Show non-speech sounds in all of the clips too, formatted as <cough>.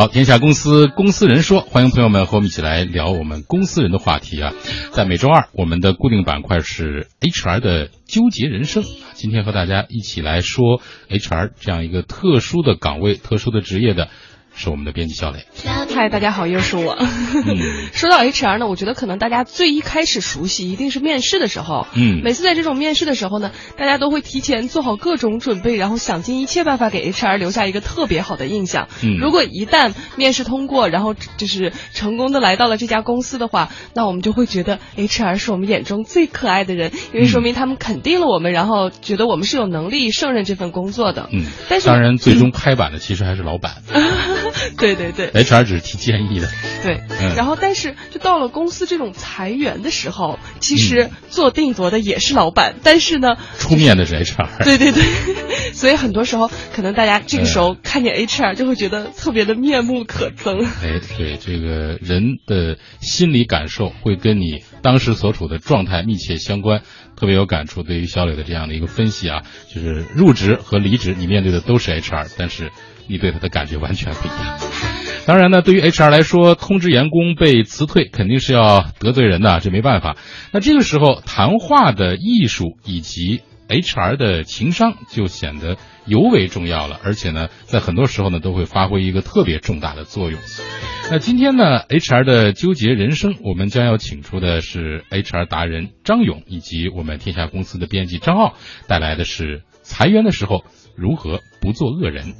好，天下公司公司人说，欢迎朋友们和我们一起来聊我们公司人的话题啊。在每周二，我们的固定板块是 HR 的纠结人生。今天和大家一起来说 HR 这样一个特殊的岗位、特殊的职业的。是我们的编辑小磊。嗨，大家好，又是我。<laughs> 说到 HR 呢，我觉得可能大家最一开始熟悉一定是面试的时候。嗯，每次在这种面试的时候呢，大家都会提前做好各种准备，然后想尽一切办法给 HR 留下一个特别好的印象。嗯，如果一旦面试通过，然后就是成功的来到了这家公司的话，那我们就会觉得 HR 是我们眼中最可爱的人，因为说明他们肯定了我们，然后觉得我们是有能力胜任这份工作的。嗯，但是当然最终拍板的其实还是老板。<laughs> 对对对，HR 只是提建议的。对，然后但是就到了公司这种裁员的时候，其实做定夺的也是老板，但是呢，出面的是 HR。对对对，<laughs> 所以很多时候可能大家这个时候看见 HR 就会觉得特别的面目可憎。哎，对，这个人的心理感受会跟你当时所处的状态密切相关，特别有感触。对于小磊的这样的一个分析啊，就是入职和离职，你面对的都是 HR，但是。你对他的感觉完全不一样。当然呢，对于 HR 来说，通知员工被辞退肯定是要得罪人的，这没办法。那这个时候，谈话的艺术以及 HR 的情商就显得尤为重要了。而且呢，在很多时候呢，都会发挥一个特别重大的作用。那今天呢，HR 的纠结人生，我们将要请出的是 HR 达人张勇，以及我们天下公司的编辑张傲，带来的是裁员的时候如何不做恶人。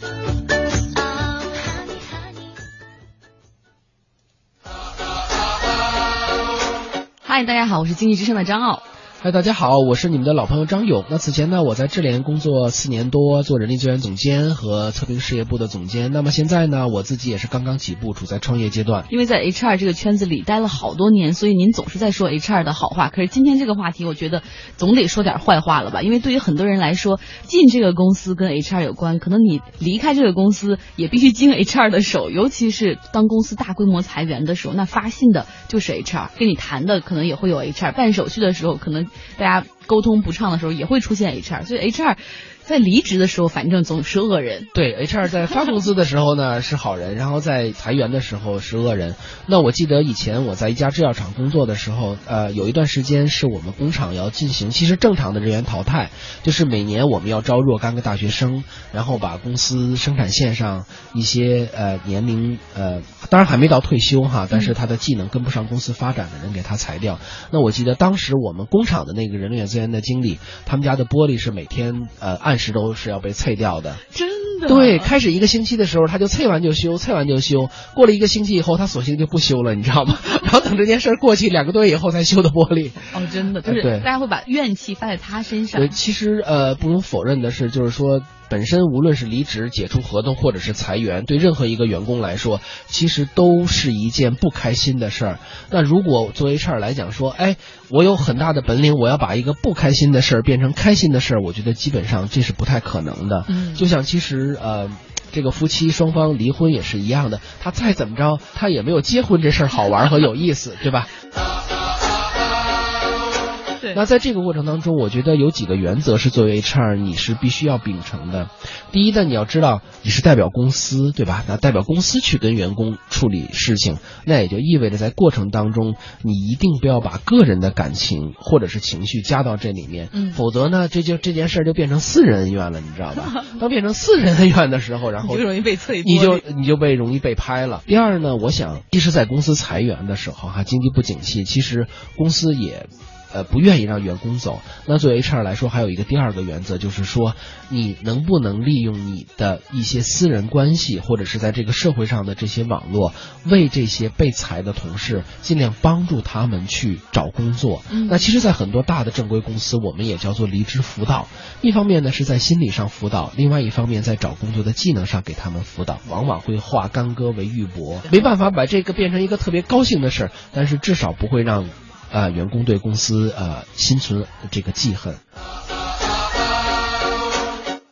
嗨，大家好，我是经济之声的张傲。嗨，大家好，我是你们的老朋友张勇。那此前呢，我在智联工作四年多，做人力资源总监和测评事业部的总监。那么现在呢，我自己也是刚刚起步，处在创业阶段。因为在 HR 这个圈子里待了好多年，所以您总是在说 HR 的好话。可是今天这个话题，我觉得总得说点坏话了吧？因为对于很多人来说，进这个公司跟 HR 有关，可能你离开这个公司也必须经 HR 的手。尤其是当公司大规模裁员的时候，那发信的就是 HR，跟你谈的可能也会有 HR，办手续的时候可能。大家沟通不畅的时候，也会出现 HR，所以 HR。在离职的时候，反正总是恶人。对，HR 在发工资的时候呢 <laughs> 是好人，然后在裁员的时候是恶人。那我记得以前我在一家制药厂工作的时候，呃，有一段时间是我们工厂要进行其实正常的人员淘汰，就是每年我们要招若干个大学生，然后把公司生产线上一些呃年龄呃当然还没到退休哈，但是他的技能跟不上公司发展的人给他裁掉。那我记得当时我们工厂的那个人力资源的经理，他们家的玻璃是每天呃按。时都是要被碎掉的，真的。对，开始一个星期的时候，他就碎完就修，碎完就修。过了一个星期以后，他索性就不修了，你知道吗？<laughs> 然后等这件事过去两个多月以后才修的玻璃。哦，真的，就是大家会把怨气发在他身上。对，其实呃，不容否认的是，就是说。本身无论是离职、解除合同，或者是裁员，对任何一个员工来说，其实都是一件不开心的事儿。那如果作为 HR 来讲说，哎，我有很大的本领，我要把一个不开心的事儿变成开心的事儿，我觉得基本上这是不太可能的。嗯，就像其实呃，这个夫妻双方离婚也是一样的，他再怎么着，他也没有结婚这事儿好玩和有意思，对吧？<laughs> 那在这个过程当中，我觉得有几个原则是作为 HR 你是必须要秉承的。第一呢，你要知道你是代表公司，对吧？那代表公司去跟员工处理事情，那也就意味着在过程当中，你一定不要把个人的感情或者是情绪加到这里面，嗯，否则呢，这就这件事就变成私人恩怨了，你知道吧？<laughs> 当变成私人恩怨的时候，然后就容易被脆，你就你就被容易被拍了。第二呢，我想，即使，在公司裁员的时候，哈，经济不景气，其实公司也。呃，不愿意让员工走。那作为 HR 来说，还有一个第二个原则，就是说，你能不能利用你的一些私人关系，或者是在这个社会上的这些网络，为这些被裁的同事尽量帮助他们去找工作。那其实，在很多大的正规公司，我们也叫做离职辅导。一方面呢，是在心理上辅导；另外一方面，在找工作的技能上给他们辅导。往往会化干戈为玉帛，没办法把这个变成一个特别高兴的事儿，但是至少不会让。啊，员工对公司啊心存这个记恨。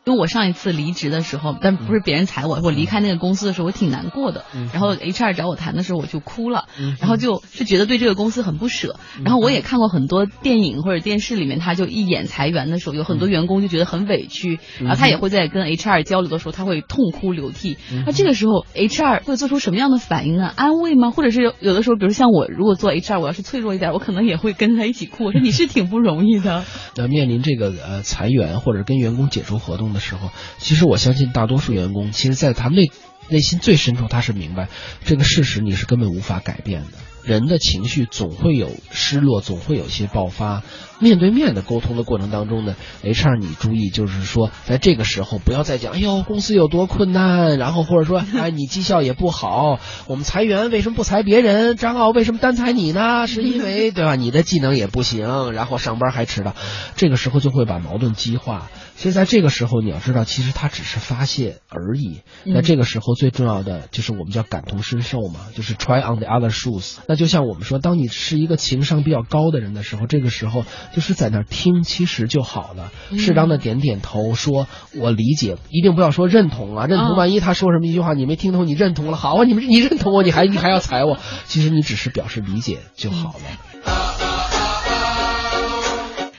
因为我上一次离职的时候，但不是别人裁我，我离开那个公司的时候，我挺难过的。然后 HR 找我谈的时候，我就哭了，然后就是觉得对这个公司很不舍。然后我也看过很多电影或者电视里面，他就一演裁员的时候，有很多员工就觉得很委屈，然后他也会在跟 HR 交流的时候，他会痛哭流涕。那这个时候 HR 会做出什么样的反应呢？安慰吗？或者是有有的时候，比如像我，如果做 HR，我要是脆弱一点，我可能也会跟他一起哭。我说你是挺不容易的。<laughs> 那面临这个呃裁员或者跟员工解除合同的时候，其实我相信大多数员工，其实在他内内心最深处，他是明白这个事实，你是根本无法改变的。人的情绪总会有失落，总会有些爆发。面对面的沟通的过程当中呢，HR 你注意，就是说在这个时候不要再讲，哎呦公司有多困难，然后或者说 <laughs> 哎你绩效也不好，我们裁员为什么不裁别人？张傲为什么单裁你呢？是因为对吧？你的技能也不行，然后上班还迟到，这个时候就会把矛盾激化。其实在这个时候你要知道，其实他只是发泄而已。那这个时候最重要的就是我们叫感同身受嘛，就是 try on the other shoes。那就像我们说，当你是一个情商比较高的人的时候，这个时候。就是在那听，其实就好了。适当的点点头，说我理解，一定不要说认同啊，认同。万一他说什么一句话你没听懂，你认同了，好啊，你们你认同我，你还你还要踩我，其实你只是表示理解就好了。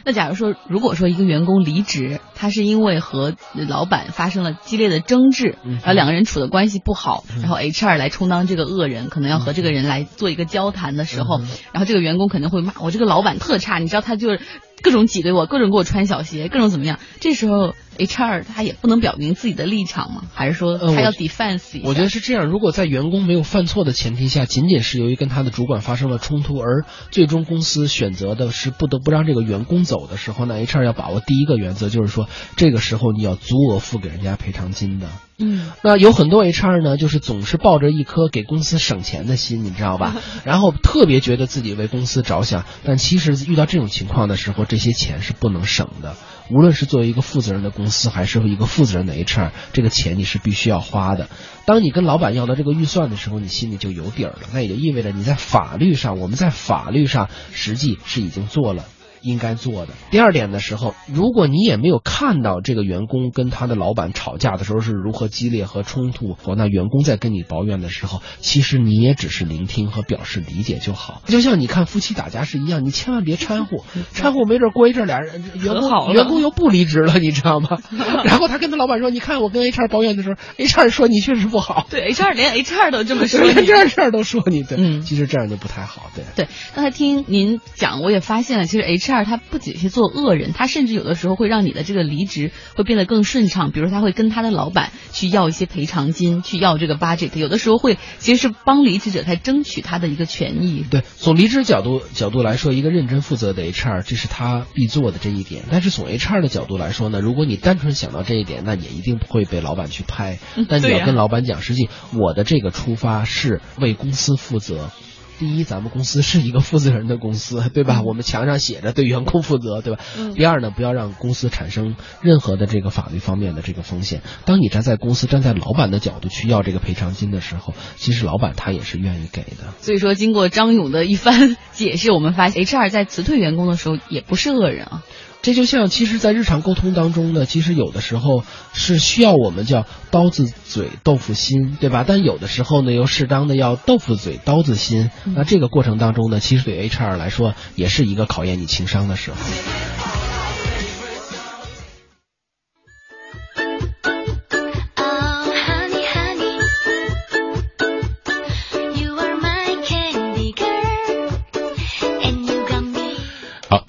那假如说，如果说一个员工离职，他是因为和老板发生了激烈的争执，然后两个人处的关系不好，然后 HR 来充当这个恶人，可能要和这个人来做一个交谈的时候，然后这个员工肯定会骂我这个老板特差，你知道他就是。各种挤兑我，各种给我穿小鞋，各种怎么样？这时候 HR 他也不能表明自己的立场吗？还是说他要 defense 一下？我觉得是这样。如果在员工没有犯错的前提下，仅仅是由于跟他的主管发生了冲突，而最终公司选择的是不得不让这个员工走的时候，那 HR 要把握第一个原则，就是说这个时候你要足额付给人家赔偿金的。嗯，那有很多 HR 呢，就是总是抱着一颗给公司省钱的心，你知道吧？<laughs> 然后特别觉得自己为公司着想，但其实遇到这种情况的时候，这些钱是不能省的。无论是作为一个负责任的公司，还是一个负责任的 HR，这个钱你是必须要花的。当你跟老板要到这个预算的时候，你心里就有底儿了。那也就意味着你在法律上，我们在法律上实际是已经做了。应该做的第二点的时候，如果你也没有看到这个员工跟他的老板吵架的时候是如何激烈和冲突，或那员工在跟你抱怨的时候，其实你也只是聆听和表示理解就好。<laughs> 就像你看夫妻打架是一样，你千万别掺和，掺和没准过一阵俩人员工员工又不离职了，你知道吗？<laughs> 然后他跟他老板说：“你看我跟 HR 抱怨的时候，HR 说你确实不好。<laughs> ”对，HR 连 HR 都这么说连，HR 都说你对，嗯，其实这样就不太好。对对，刚才听您讲，我也发现了，其实 HR。HR 他不仅是做恶人，他甚至有的时候会让你的这个离职会变得更顺畅。比如他会跟他的老板去要一些赔偿金，去要这个 budget。有的时候会其实是帮离职者在争取他的一个权益。对，从离职角度角度来说，一个认真负责的 HR，这是他必做的这一点。但是从 HR 的角度来说呢，如果你单纯想到这一点，那也一定不会被老板去拍。但你要跟老板讲，实际我的这个出发是为公司负责。第一，咱们公司是一个负责任的公司，对吧？我们墙上写着对员工负责，对吧？第二呢，不要让公司产生任何的这个法律方面的这个风险。当你站在公司、站在老板的角度去要这个赔偿金的时候，其实老板他也是愿意给的。所以说，经过张勇的一番解释，我们发现 HR 在辞退员工的时候也不是恶人啊。这就像，其实，在日常沟通当中呢，其实有的时候是需要我们叫刀子嘴豆腐心，对吧？但有的时候呢，又适当的要豆腐嘴刀子心。那这个过程当中呢，其实对 HR 来说，也是一个考验你情商的时候。<laughs>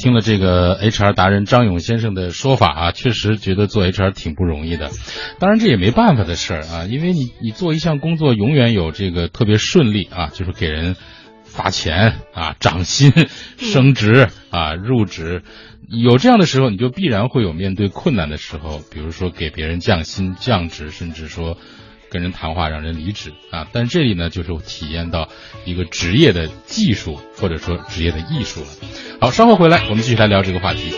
听了这个 HR 达人张勇先生的说法啊，确实觉得做 HR 挺不容易的。当然这也没办法的事儿啊，因为你你做一项工作永远有这个特别顺利啊，就是给人发钱啊、涨薪、升职啊、入职，有这样的时候，你就必然会有面对困难的时候，比如说给别人降薪、降职，甚至说。跟人谈话让人离职啊，但这里呢就是体验到一个职业的技术或者说职业的艺术了。好，稍后回来我们继续来聊这个话题。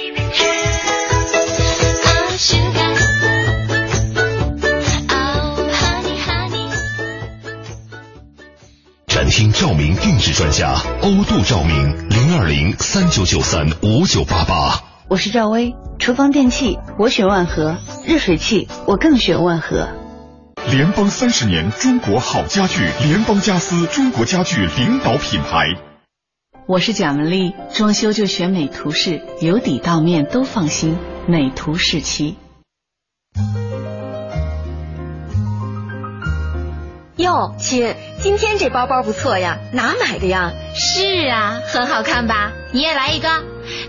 展厅照明定制专家欧度照明零二零三九九三五九八八。我是赵薇。厨房电器我选万和，热水器我更选万和。联邦三十年，中国好家具，联邦家私，中国家具领导品牌。我是蒋雯丽，装修就选美图仕，由底到面都放心，美图仕漆。哟，亲，今天这包包不错呀，哪买的呀？是啊，很好看吧？你也来一个，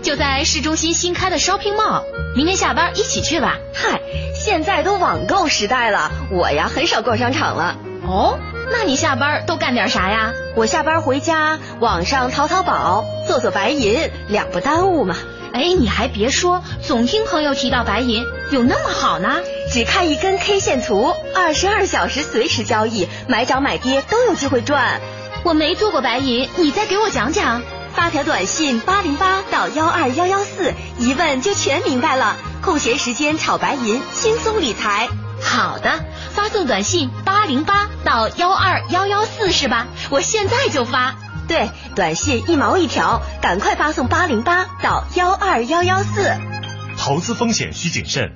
就在市中心新开的 shopping mall，明天下班一起去吧。嗨，现在都网购时代了，我呀很少逛商场了。哦，那你下班都干点啥呀？我下班回家，网上淘淘宝，做做白银，两不耽误嘛。哎，你还别说，总听朋友提到白银，有那么好呢？只看一根 K 线图，二十二小时随时交易，买涨买跌都有机会赚。我没做过白银，你再给我讲讲。发条短信八零八到幺二幺幺四，一问就全明白了。空闲时间炒白银，轻松理财。好的，发送短信八零八到幺二幺幺四是吧？我现在就发。对，短信一毛一条，赶快发送八零八到幺二幺幺四。投资风险需谨慎。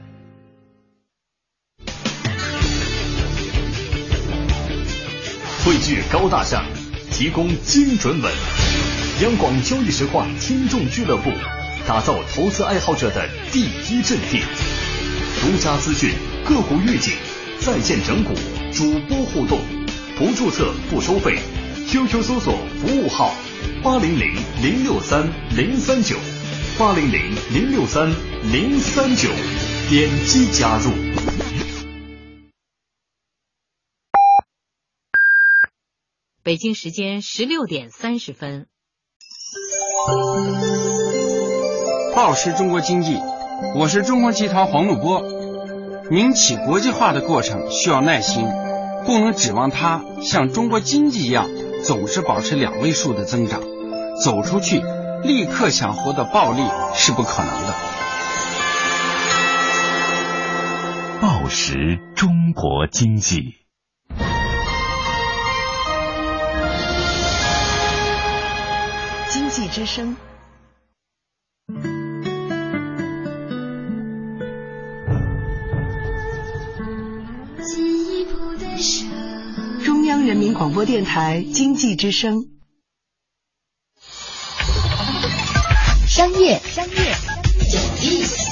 汇聚高大上，提供精准稳。央广交易实况听众俱乐部，打造投资爱好者的第一阵地。独家资讯，个股预警，在线整股，主播互动，不注册不收费。QQ 搜索服务号八零零零六三零三九八零零零六三零三九，点击加入。北京时间十六点三十分。报时中国经济，我是中国集团黄怒波。民企国际化的过程需要耐心，不能指望它像中国经济一样。总是保持两位数的增长，走出去立刻想获得暴利是不可能的。暴食中国经济，经济之声。民广播电台经济之声，商业商业有意思。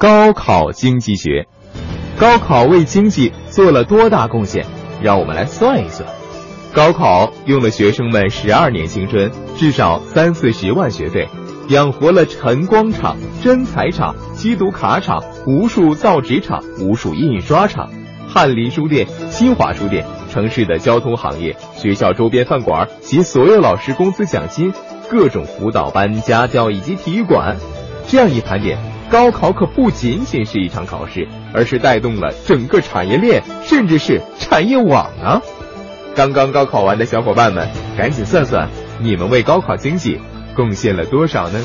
高考经济学，高考为经济做了多大贡献？让我们来算一算。高考用了学生们十二年青春，至少三四十万学费，养活了晨光厂、真彩厂、吸毒卡厂、无数造纸厂、无数印刷厂。翰林书店、新华书店、城市的交通行业、学校周边饭馆及所有老师工资奖金、各种辅导班、家教以及体育馆，这样一盘点，高考可不仅仅是一场考试，而是带动了整个产业链，甚至是产业网啊！刚刚高考完的小伙伴们，赶紧算算，你们为高考经济贡献了多少呢？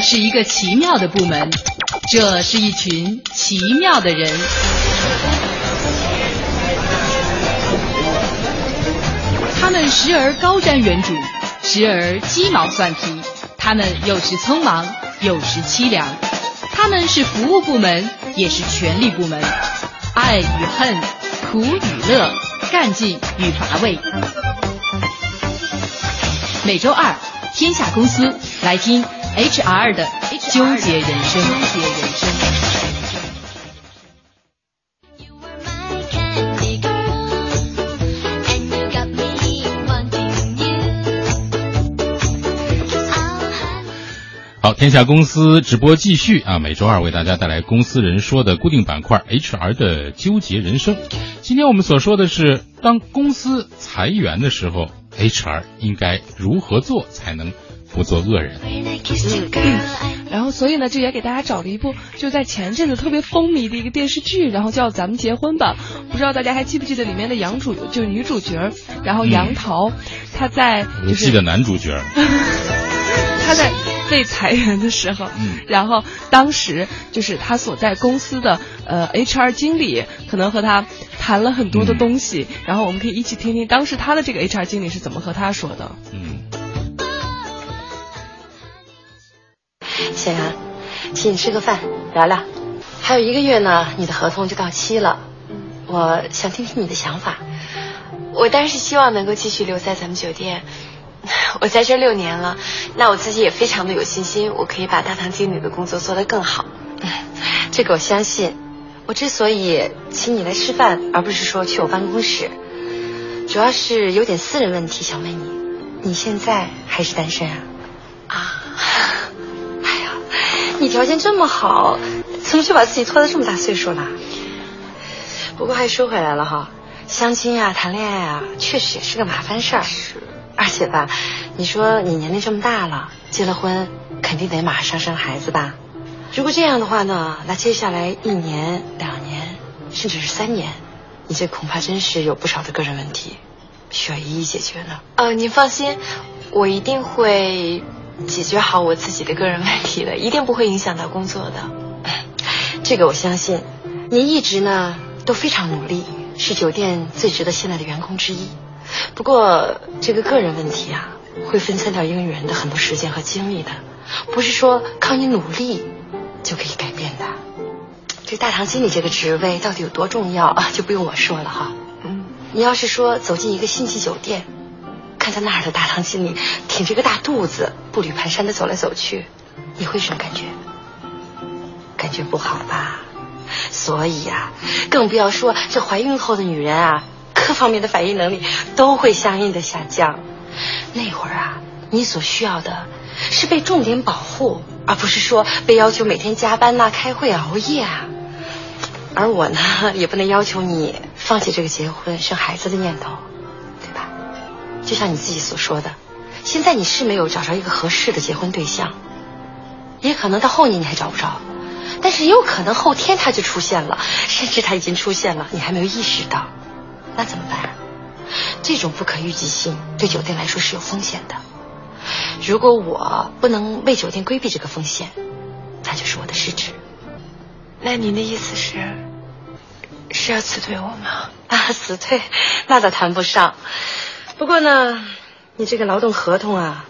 是一个奇妙的部门，这是一群奇妙的人。他们时而高瞻远瞩，时而鸡毛蒜皮；他们有时匆忙，有时凄凉。他们是服务部门，也是权力部门。爱与恨，苦与乐，干劲与乏味。每周二，天下公司来听。HR 的纠结人生。好，天下公司直播继续啊！每周二为大家带来公司人说的固定板块 HR 的纠结人生。今天我们所说的是，当公司裁员的时候，HR 应该如何做才能？不做恶人。嗯，然后所以呢，就也给大家找了一部就在前阵子特别风靡的一个电视剧，然后叫《咱们结婚吧》。不知道大家还记不记得里面的杨主，就是女主角，然后杨桃，她在。我记得男主角。<laughs> 他在被裁员的时候，嗯，然后当时就是他所在公司的呃 HR 经理可能和他谈了很多的东西，嗯、然后我们可以一起听听当时他的这个 HR 经理是怎么和他说的。嗯，小杨，请你吃个饭，聊聊。还有一个月呢，你的合同就到期了，我想听听你的想法。我当然是希望能够继续留在咱们酒店。<laughs> 我在这六年了，那我自己也非常的有信心，我可以把大堂经理的工作做得更好。<laughs> 这个我相信。我之所以请你来吃饭，而不是说去我办公室，主要是有点私人问题想问你。你现在还是单身啊？啊，<laughs> 你条件这么好，怎么就把自己拖到这么大岁数了？不过还说回来了哈，相亲啊，谈恋爱啊，确实也是个麻烦事儿。是。而且吧，你说你年龄这么大了，结了婚肯定得马上生孩子吧？如果这样的话呢，那接下来一年、两年，甚至是三年，你这恐怕真是有不少的个人问题，需要一一解决呢。呃，您放心，我一定会解决好我自己的个人问题的，<laughs> 一定不会影响到工作的。<laughs> 这个我相信，您一直呢都非常努力，是酒店最值得信赖的员工之一。不过这个个人问题啊，会分散掉一个人的很多时间和精力的，不是说靠你努力就可以改变的。这大堂经理这个职位到底有多重要啊，就不用我说了哈。嗯，你要是说走进一个星级酒店，看在那儿的大堂经理挺着个大肚子，步履蹒跚的走来走去，你会什么感觉？感觉不好吧？所以呀、啊，更不要说这怀孕后的女人啊。各方面的反应能力都会相应的下降。那会儿啊，你所需要的是被重点保护，而不是说被要求每天加班呐、开会、熬夜啊。而我呢，也不能要求你放弃这个结婚生孩子的念头，就像你自己所说的，现在你是没有找着一个合适的结婚对象，也可能到后年你还找不着，但是也有可能后天他就出现了，甚至他已经出现了，你还没有意识到。那怎么办？这种不可预计性对酒店来说是有风险的。如果我不能为酒店规避这个风险，那就是我的失职。那您的意思是是要辞退我吗？啊，辞退那倒谈不上。不过呢，你这个劳动合同啊，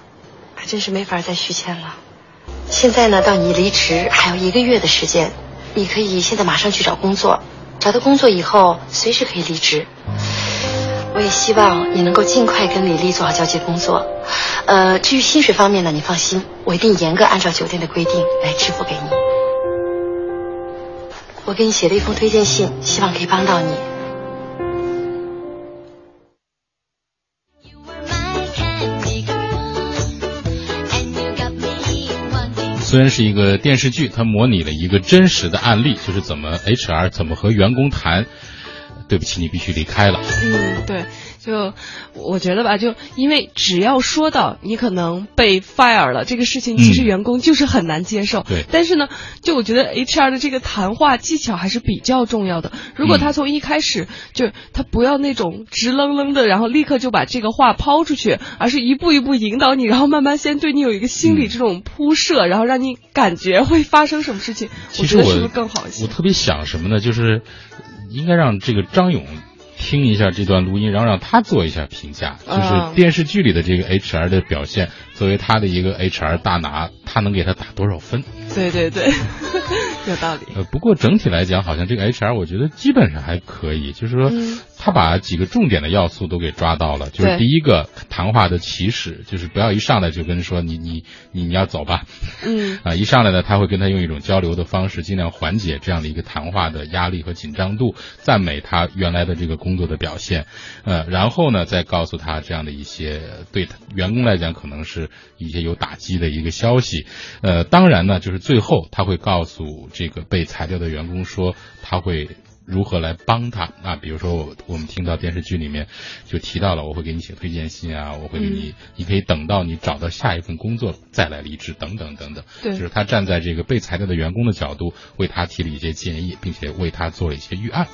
还真是没法再续签了。现在呢，到你离职还有一个月的时间，你可以现在马上去找工作。找到工作以后，随时可以离职。我也希望你能够尽快跟李丽做好交接工作。呃，至于薪水方面呢，你放心，我一定严格按照酒店的规定来支付给你。我给你写了一封推荐信，希望可以帮到你。虽然是一个电视剧，它模拟了一个真实的案例，就是怎么 HR 怎么和员工谈。对不起，你必须离开了。嗯，对，就我觉得吧，就因为只要说到你可能被 fire 了这个事情，其实员工就是很难接受。对、嗯，但是呢，就我觉得 HR 的这个谈话技巧还是比较重要的。如果他从一开始、嗯、就他不要那种直愣愣的，然后立刻就把这个话抛出去，而是一步一步引导你，然后慢慢先对你有一个心理这种铺设，嗯、然后让你感觉会发生什么事情。其实我觉得是不是更好一些？我特别想什么呢？就是。应该让这个张勇听一下这段录音，然后让他做一下评价，就是电视剧里的这个 HR 的表现，作为他的一个 HR 大拿，他能给他打多少分？对对对，<laughs> 有道理。呃，不过整体来讲，好像这个 HR 我觉得基本上还可以，就是说、嗯、他把几个重点的要素都给抓到了。就是第一个谈话的起始，就是不要一上来就跟说你你你你要走吧。嗯。<laughs> 啊，一上来呢，他会跟他用一种交流的方式，尽量缓解这样的一个谈话的压力和紧张度，赞美他原来的这个工作的表现。呃，然后呢，再告诉他这样的一些对员工来讲可能是一些有打击的一个消息。呃，当然呢，就是最后他会告诉这个被裁掉的员工说，他会如何来帮他啊？比如说我我们听到电视剧里面就提到了，我会给你写推荐信啊，我会给你，你可以等到你找到下一份工作再来离职，等等等等。对，就是他站在这个被裁掉的员工的角度，为他提了一些建议，并且为他做了一些预案。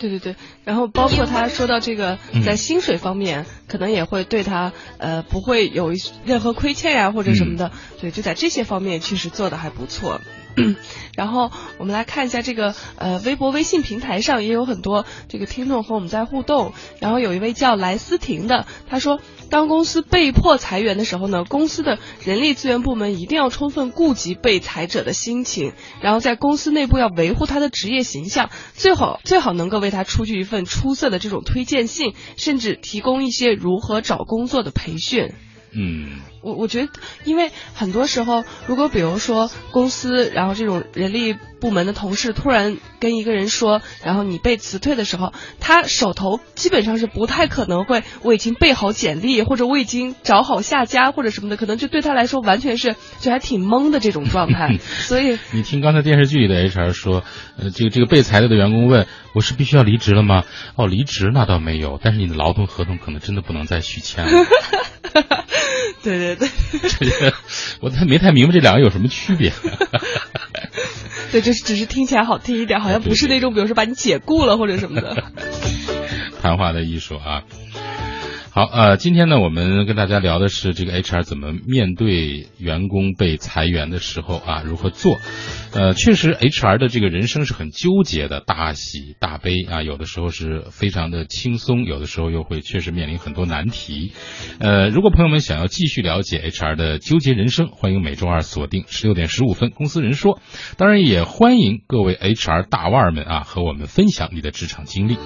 对对对，然后包括他说到这个，在薪水方面，可能也会对他呃不会有任何亏欠呀或者什么的，对，就在这些方面确实做的还不错。<clears throat> 然后我们来看一下这个呃微博、微信平台上也有很多这个听众和我们在互动。然后有一位叫莱思婷的，他说，当公司被迫裁员的时候呢，公司的人力资源部门一定要充分顾及被裁者的心情，然后在公司内部要维护他的职业形象，最好最好能够为他出具一份出色的这种推荐信，甚至提供一些如何找工作的培训。嗯，我我觉得，因为很多时候，如果比如说公司，然后这种人力部门的同事突然跟一个人说，然后你被辞退的时候，他手头基本上是不太可能会我已经备好简历，或者我已经找好下家或者什么的，可能就对他来说完全是就还挺懵的这种状态。<laughs> 所以你听刚才电视剧里的 HR 说，呃，这个这个被裁了的员工问，我是必须要离职了吗？哦，离职那倒没有，但是你的劳动合同可能真的不能再续签了。<laughs> 对对对，我太没太明白这两个有什么区别。<laughs> 对，就是只是听起来好听一点，好像不是那种，比如说把你解雇了或者什么的。<laughs> 谈话的艺术啊。好，呃，今天呢，我们跟大家聊的是这个 HR 怎么面对员工被裁员的时候啊，如何做。呃，确实，HR 的这个人生是很纠结的，大喜大悲啊，有的时候是非常的轻松，有的时候又会确实面临很多难题。呃，如果朋友们想要继续了解 HR 的纠结人生，欢迎每周二锁定十六点十五分《公司人说》，当然也欢迎各位 HR 大腕们啊和我们分享你的职场经历。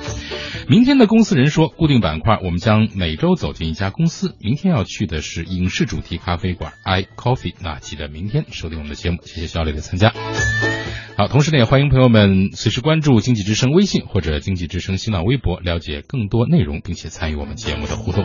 明天的《公司人说》固定板块，我们将每周走进一家公司。明天要去的是影视主题咖啡馆 i Coffee，那记得明天收听我们的节目。谢谢小磊的参加。好，同时呢，也欢迎朋友们随时关注经济之声微信或者经济之声新浪微博，了解更多内容，并且参与我们节目的互动。